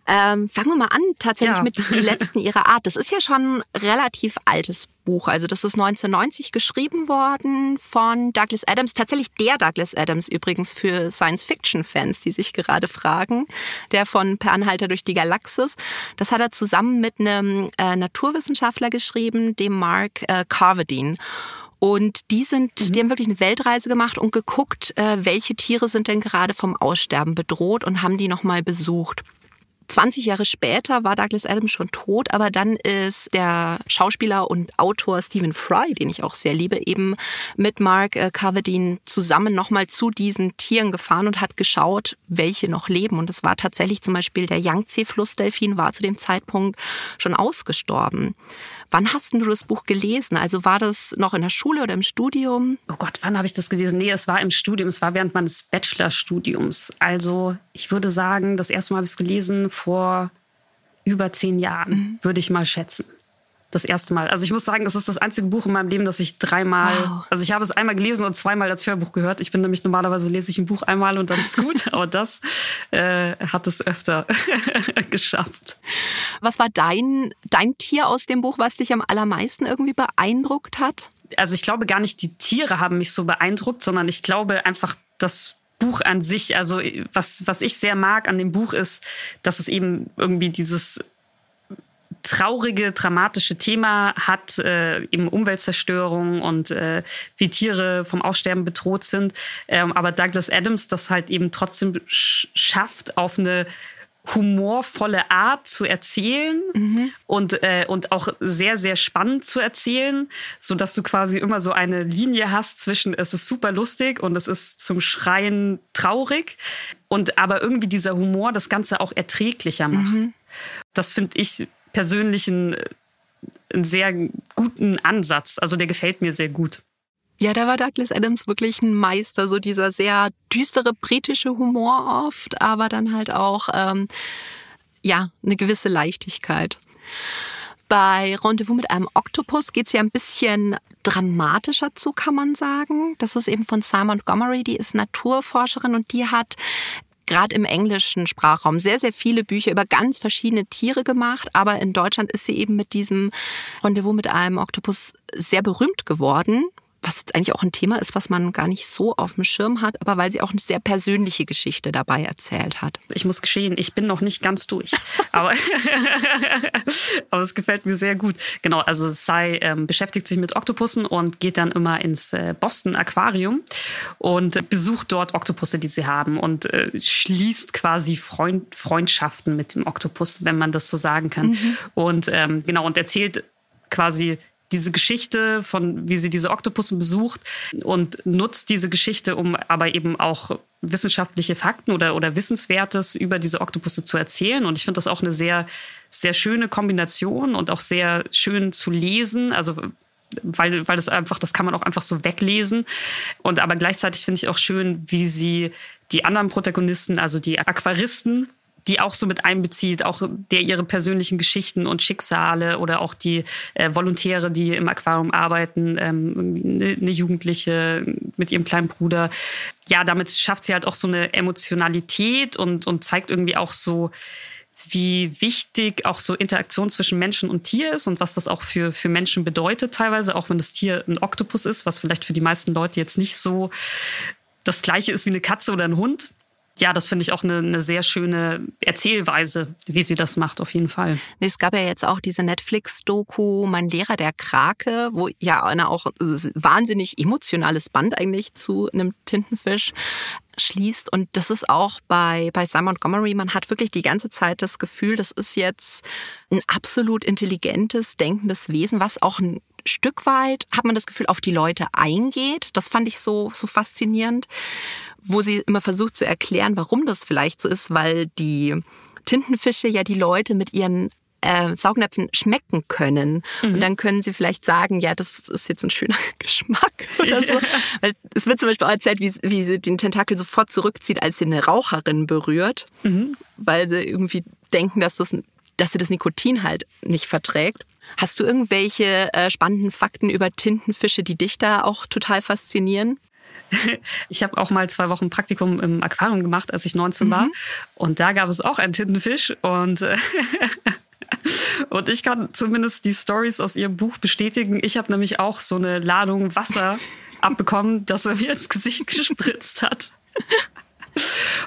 Speaker 3: Ähm, fangen wir mal an, tatsächlich ja. mit Die letzten ihrer Art. Das ist ja schon ein relativ altes Buch. Also das ist 1990 geschrieben worden von Douglas Adams. Tatsächlich der Douglas Adams übrigens für Science-Fiction-Fans, die sich gerade fragen. Der von Per Anhalter durch die Galaxis. Das hat er zusammen mit einem äh, Naturwissenschaftler geschrieben, dem Mark äh, Carvedine. Und die sind, mhm. die haben wirklich eine Weltreise gemacht und geguckt, äh, welche Tiere sind denn gerade vom Aussterben bedroht und haben die nochmal besucht. 20 Jahre später war Douglas Adams schon tot, aber dann ist der Schauspieler und Autor Stephen Fry, den ich auch sehr liebe, eben mit Mark äh, Carvedine zusammen nochmal zu diesen Tieren gefahren und hat geschaut, welche noch leben. Und es war tatsächlich zum Beispiel der Yangtze-Flussdelfin war zu dem Zeitpunkt schon ausgestorben. Wann hast du das Buch gelesen? Also war das noch in der Schule oder im Studium?
Speaker 1: Oh Gott, wann habe ich das gelesen? Nee, es war im Studium. Es war während meines Bachelorstudiums. Also ich würde sagen, das erste Mal habe ich es gelesen vor über zehn Jahren, mhm. würde ich mal schätzen. Das erste Mal. Also ich muss sagen, das ist das einzige Buch in meinem Leben, das ich dreimal, wow. also ich habe es einmal gelesen und zweimal als Hörbuch gehört. Ich bin nämlich normalerweise lese ich ein Buch einmal und dann ist es gut, aber das äh, hat es öfter geschafft.
Speaker 3: Was war dein, dein Tier aus dem Buch, was dich am allermeisten irgendwie beeindruckt hat?
Speaker 1: Also ich glaube gar nicht, die Tiere haben mich so beeindruckt, sondern ich glaube einfach, das Buch an sich, also was, was ich sehr mag an dem Buch ist, dass es eben irgendwie dieses traurige, dramatische Thema hat, äh, eben Umweltzerstörung und äh, wie Tiere vom Aussterben bedroht sind. Ähm, aber Douglas Adams das halt eben trotzdem schafft, auf eine humorvolle Art zu erzählen mhm. und, äh, und auch sehr, sehr spannend zu erzählen, so dass du quasi immer so eine Linie hast zwischen es ist super lustig und es ist zum Schreien traurig und aber irgendwie dieser Humor das Ganze auch erträglicher macht. Mhm. Das finde ich persönlich einen, einen sehr guten Ansatz. Also der gefällt mir sehr gut.
Speaker 3: Ja, da war Douglas Adams wirklich ein Meister, so dieser sehr düstere britische Humor oft, aber dann halt auch ähm, ja eine gewisse Leichtigkeit. Bei Rendezvous mit einem Oktopus geht es ja ein bisschen dramatischer zu, kann man sagen. Das ist eben von Simon Montgomery, die ist Naturforscherin und die hat gerade im englischen Sprachraum sehr, sehr viele Bücher über ganz verschiedene Tiere gemacht. Aber in Deutschland ist sie eben mit diesem Rendezvous mit einem Oktopus sehr berühmt geworden was jetzt eigentlich auch ein Thema ist, was man gar nicht so auf dem Schirm hat, aber weil sie auch eine sehr persönliche Geschichte dabei erzählt hat.
Speaker 1: Ich muss geschehen, ich bin noch nicht ganz durch, aber, aber es gefällt mir sehr gut. Genau, also Sai ähm, beschäftigt sich mit Oktopussen und geht dann immer ins äh, Boston Aquarium und besucht dort Oktopusse, die sie haben und äh, schließt quasi Freund, Freundschaften mit dem Oktopus, wenn man das so sagen kann. Mhm. Und ähm, genau, und erzählt quasi diese Geschichte von, wie sie diese Oktopussen besucht und nutzt diese Geschichte, um aber eben auch wissenschaftliche Fakten oder, oder Wissenswertes über diese Oktopusse zu erzählen. Und ich finde das auch eine sehr, sehr schöne Kombination und auch sehr schön zu lesen. Also, weil, weil das einfach, das kann man auch einfach so weglesen. Und aber gleichzeitig finde ich auch schön, wie sie die anderen Protagonisten, also die Aquaristen, die auch so mit einbezieht, auch der ihre persönlichen Geschichten und Schicksale oder auch die äh, Volontäre, die im Aquarium arbeiten, ähm, eine, Jugendliche mit ihrem kleinen Bruder. Ja, damit schafft sie halt auch so eine Emotionalität und, und zeigt irgendwie auch so, wie wichtig auch so Interaktion zwischen Menschen und Tier ist und was das auch für, für Menschen bedeutet teilweise, auch wenn das Tier ein Oktopus ist, was vielleicht für die meisten Leute jetzt nicht so das gleiche ist wie eine Katze oder ein Hund ja, das finde ich auch eine, eine, sehr schöne Erzählweise, wie sie das macht, auf jeden Fall.
Speaker 3: Es gab ja jetzt auch diese Netflix-Doku Mein Lehrer der Krake, wo ja eine auch wahnsinnig emotionales Band eigentlich zu einem Tintenfisch schließt. Und das ist auch bei, bei Simon Montgomery, man hat wirklich die ganze Zeit das Gefühl, das ist jetzt ein absolut intelligentes, denkendes Wesen, was auch ein Stück weit, hat man das Gefühl, auf die Leute eingeht. Das fand ich so, so faszinierend wo sie immer versucht zu erklären, warum das vielleicht so ist, weil die Tintenfische ja die Leute mit ihren äh, Saugnäpfen schmecken können. Mhm. Und dann können sie vielleicht sagen, ja, das ist jetzt ein schöner Geschmack oder so. Weil es wird zum Beispiel auch erzählt, wie, wie sie den Tentakel sofort zurückzieht, als sie eine Raucherin berührt, mhm. weil sie irgendwie denken, dass, das, dass sie das Nikotin halt nicht verträgt. Hast du irgendwelche äh, spannenden Fakten über Tintenfische, die dich da auch total faszinieren?
Speaker 1: Ich habe auch mal zwei Wochen Praktikum im Aquarium gemacht, als ich 19 mhm. war. Und da gab es auch einen Tintenfisch. Und, und ich kann zumindest die Stories aus ihrem Buch bestätigen. Ich habe nämlich auch so eine Ladung Wasser abbekommen, das er mir ins Gesicht gespritzt hat.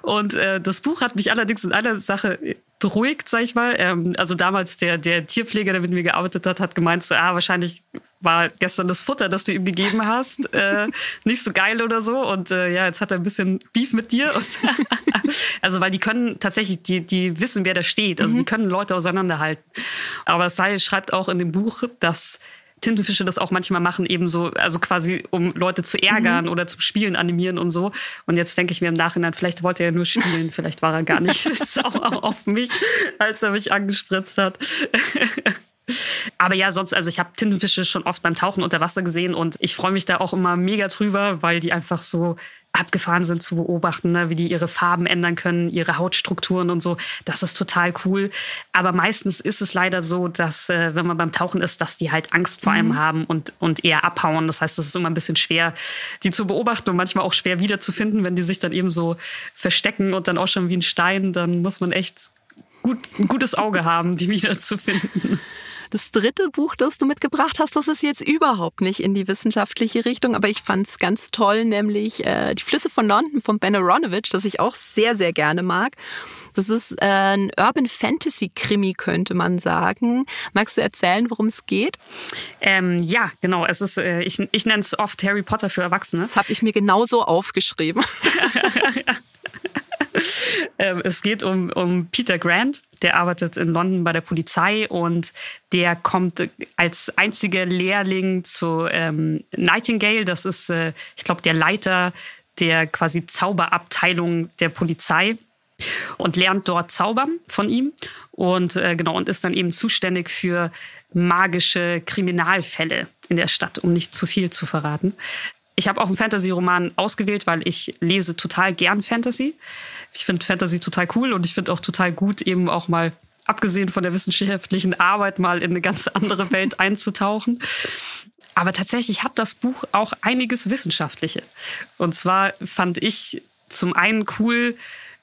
Speaker 1: Und äh, das Buch hat mich allerdings in einer Sache beruhigt, sag ich mal. Ähm, also damals der, der Tierpfleger, der mit mir gearbeitet hat, hat gemeint, so, ah, wahrscheinlich war gestern das Futter, das du ihm gegeben hast, äh, nicht so geil oder so. Und äh, ja, jetzt hat er ein bisschen Beef mit dir. also, weil die können tatsächlich, die, die wissen, wer da steht. Also, mhm. die können Leute auseinanderhalten. Aber Sai schreibt auch in dem Buch, dass Tintenfische das auch manchmal machen, eben so, also quasi um Leute zu ärgern mhm. oder zum Spielen animieren und so. Und jetzt denke ich mir im Nachhinein, vielleicht wollte er ja nur spielen, vielleicht war er gar nicht sauer auf mich, als er mich angespritzt hat. Aber ja, sonst, also ich habe Tintenfische schon oft beim Tauchen unter Wasser gesehen und ich freue mich da auch immer mega drüber, weil die einfach so abgefahren sind zu beobachten, ne? wie die ihre Farben ändern können, ihre Hautstrukturen und so. Das ist total cool. Aber meistens ist es leider so, dass äh, wenn man beim Tauchen ist, dass die halt Angst vor einem mhm. haben und, und eher abhauen. Das heißt, es ist immer ein bisschen schwer, die zu beobachten und manchmal auch schwer wiederzufinden, wenn die sich dann eben so verstecken und dann auch schon wie ein Stein, dann muss man echt gut, ein gutes Auge haben, die wiederzufinden.
Speaker 3: Das dritte Buch, das du mitgebracht hast, das ist jetzt überhaupt nicht in die wissenschaftliche Richtung, aber ich fand es ganz toll, nämlich äh, Die Flüsse von London von Ben Aronovich, das ich auch sehr, sehr gerne mag. Das ist äh, ein Urban Fantasy Krimi, könnte man sagen. Magst du erzählen, worum es geht?
Speaker 1: Ähm, ja, genau. Es ist, äh, ich, ich nenne es oft Harry Potter für Erwachsene.
Speaker 3: Das habe ich mir genauso aufgeschrieben.
Speaker 1: Ähm, es geht um, um Peter Grant, der arbeitet in London bei der Polizei und der kommt als einziger Lehrling zu ähm, Nightingale. Das ist, äh, ich glaube, der Leiter der quasi Zauberabteilung der Polizei und lernt dort zaubern von ihm und äh, genau und ist dann eben zuständig für magische Kriminalfälle in der Stadt, um nicht zu viel zu verraten. Ich habe auch einen Fantasy-Roman ausgewählt, weil ich lese total gern Fantasy. Ich finde Fantasy total cool und ich finde auch total gut, eben auch mal, abgesehen von der wissenschaftlichen Arbeit, mal in eine ganz andere Welt einzutauchen. Aber tatsächlich hat das Buch auch einiges Wissenschaftliche. Und zwar fand ich zum einen cool,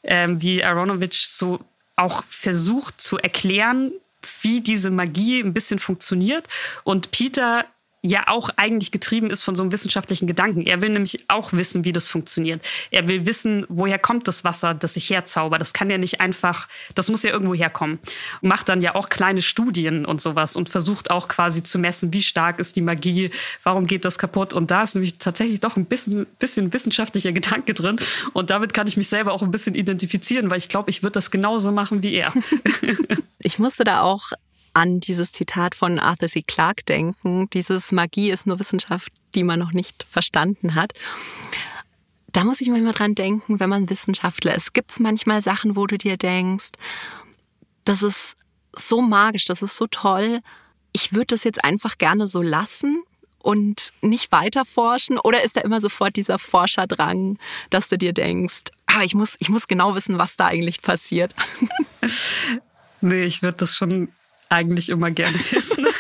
Speaker 1: ähm, wie Aronovich so auch versucht zu erklären, wie diese Magie ein bisschen funktioniert. Und Peter ja auch eigentlich getrieben ist von so einem wissenschaftlichen Gedanken. Er will nämlich auch wissen, wie das funktioniert. Er will wissen, woher kommt das Wasser, das ich herzauber. Das kann ja nicht einfach, das muss ja irgendwo herkommen. Und macht dann ja auch kleine Studien und sowas und versucht auch quasi zu messen, wie stark ist die Magie, warum geht das kaputt. Und da ist nämlich tatsächlich doch ein bisschen, bisschen wissenschaftlicher Gedanke drin. Und damit kann ich mich selber auch ein bisschen identifizieren, weil ich glaube, ich würde das genauso machen wie er.
Speaker 3: ich musste da auch an dieses Zitat von Arthur C. Clarke denken. Dieses Magie ist nur Wissenschaft, die man noch nicht verstanden hat. Da muss ich manchmal dran denken, wenn man Wissenschaftler ist. Gibt es manchmal Sachen, wo du dir denkst, das ist so magisch, das ist so toll. Ich würde das jetzt einfach gerne so lassen und nicht weiter forschen? Oder ist da immer sofort dieser Forscherdrang, dass du dir denkst, ah, ich muss, ich muss genau wissen, was da eigentlich passiert?
Speaker 1: nee, ich würde das schon eigentlich immer gerne wissen.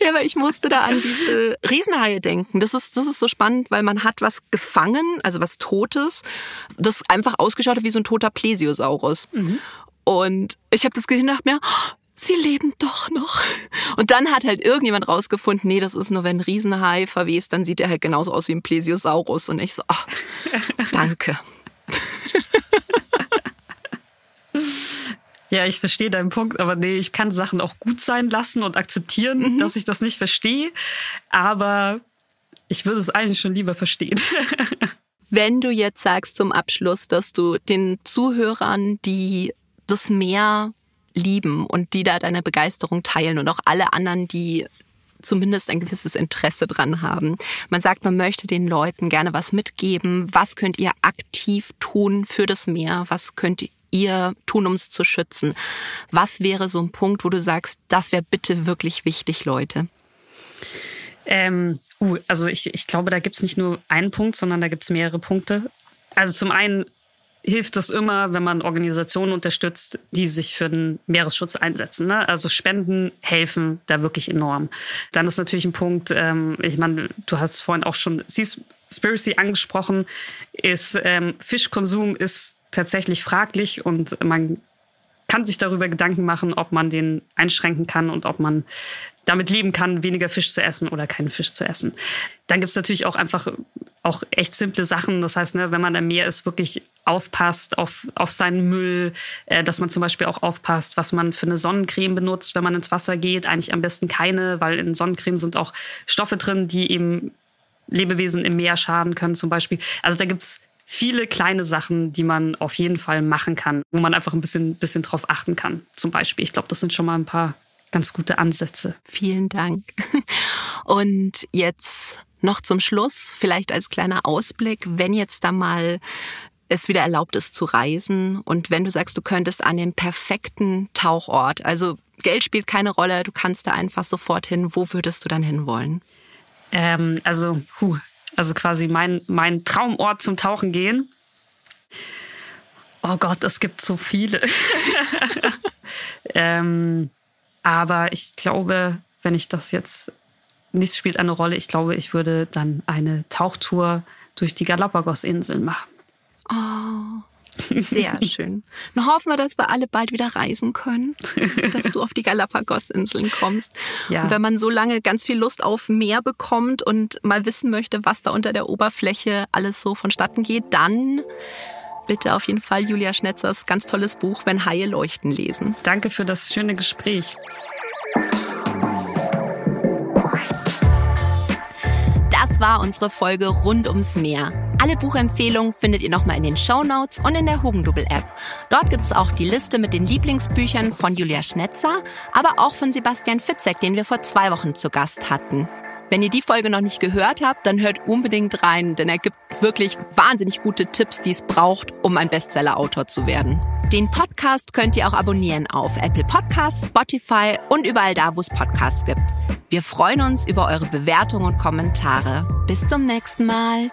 Speaker 3: Ja, aber ich musste da an diese Riesenhaie denken. Das ist, das ist so spannend, weil man hat was gefangen, also was Totes, das einfach ausgeschaut hat wie so ein toter Plesiosaurus. Mhm. Und ich habe das gesehen und dachte mir, oh, sie leben doch noch. Und dann hat halt irgendjemand rausgefunden, nee, das ist nur, wenn ein Riesenhai verwest, dann sieht er halt genauso aus wie ein Plesiosaurus. Und ich so, oh, danke.
Speaker 1: Ja, ich verstehe deinen Punkt, aber nee, ich kann Sachen auch gut sein lassen und akzeptieren, mhm. dass ich das nicht verstehe. Aber ich würde es eigentlich schon lieber verstehen.
Speaker 3: Wenn du jetzt sagst zum Abschluss, dass du den Zuhörern, die das Meer lieben und die da deine Begeisterung teilen und auch alle anderen, die zumindest ein gewisses Interesse dran haben. Man sagt, man möchte den Leuten gerne was mitgeben. Was könnt ihr aktiv tun für das Meer? Was könnt ihr tun, um es zu schützen? Was wäre so ein Punkt, wo du sagst, das wäre bitte wirklich wichtig, Leute?
Speaker 1: Ähm, uh, also ich, ich glaube, da gibt es nicht nur einen Punkt, sondern da gibt es mehrere Punkte. Also zum einen hilft es immer, wenn man Organisationen unterstützt, die sich für den Meeresschutz einsetzen. Ne? Also Spenden helfen da wirklich enorm. Dann ist natürlich ein Punkt, ähm, ich meine, du hast vorhin auch schon Seaspiracy angesprochen, ist ähm, Fischkonsum ist tatsächlich fraglich und man kann sich darüber Gedanken machen, ob man den einschränken kann und ob man damit leben kann, weniger Fisch zu essen oder keinen Fisch zu essen. Dann gibt es natürlich auch einfach auch echt simple Sachen. Das heißt, ne, wenn man am Meer ist, wirklich aufpasst auf, auf seinen Müll, äh, dass man zum Beispiel auch aufpasst, was man für eine Sonnencreme benutzt, wenn man ins Wasser geht. Eigentlich am besten keine, weil in Sonnencreme sind auch Stoffe drin, die eben Lebewesen im Meer schaden können zum Beispiel. Also da gibt es viele kleine Sachen, die man auf jeden Fall machen kann, wo man einfach ein bisschen, bisschen drauf achten kann. Zum Beispiel. Ich glaube, das sind schon mal ein paar ganz gute Ansätze.
Speaker 3: Vielen Dank. Und jetzt noch zum Schluss, vielleicht als kleiner Ausblick, wenn jetzt da mal es wieder erlaubt ist zu reisen und wenn du sagst, du könntest an den perfekten Tauchort, also Geld spielt keine Rolle, du kannst da einfach sofort hin, wo würdest du dann hinwollen?
Speaker 1: Ähm, also, huh, Also quasi mein, mein Traumort zum Tauchen gehen. Oh Gott, es gibt so viele. ähm, aber ich glaube, wenn ich das jetzt, nichts spielt eine Rolle, ich glaube, ich würde dann eine Tauchtour durch die Galapagos-Inseln machen.
Speaker 3: Oh. Sehr schön. Dann hoffen wir, dass wir alle bald wieder reisen können, dass du auf die Galapagos-Inseln kommst. Ja. Und wenn man so lange ganz viel Lust auf Meer bekommt und mal wissen möchte, was da unter der Oberfläche alles so vonstatten geht, dann bitte auf jeden Fall Julia Schnetzers ganz tolles Buch Wenn Haie leuchten lesen.
Speaker 1: Danke für das schöne Gespräch.
Speaker 3: Das war unsere Folge rund ums Meer. Alle Buchempfehlungen findet ihr nochmal in den Show Notes und in der Hugendubel-App. Dort gibt es auch die Liste mit den Lieblingsbüchern von Julia Schnetzer, aber auch von Sebastian Fitzek, den wir vor zwei Wochen zu Gast hatten. Wenn ihr die Folge noch nicht gehört habt, dann hört unbedingt rein, denn er gibt wirklich wahnsinnig gute Tipps, die es braucht, um ein Bestseller-Autor zu werden. Den Podcast könnt ihr auch abonnieren auf Apple Podcasts, Spotify und überall da, wo es Podcasts gibt. Wir freuen uns über eure Bewertungen und Kommentare. Bis zum nächsten Mal.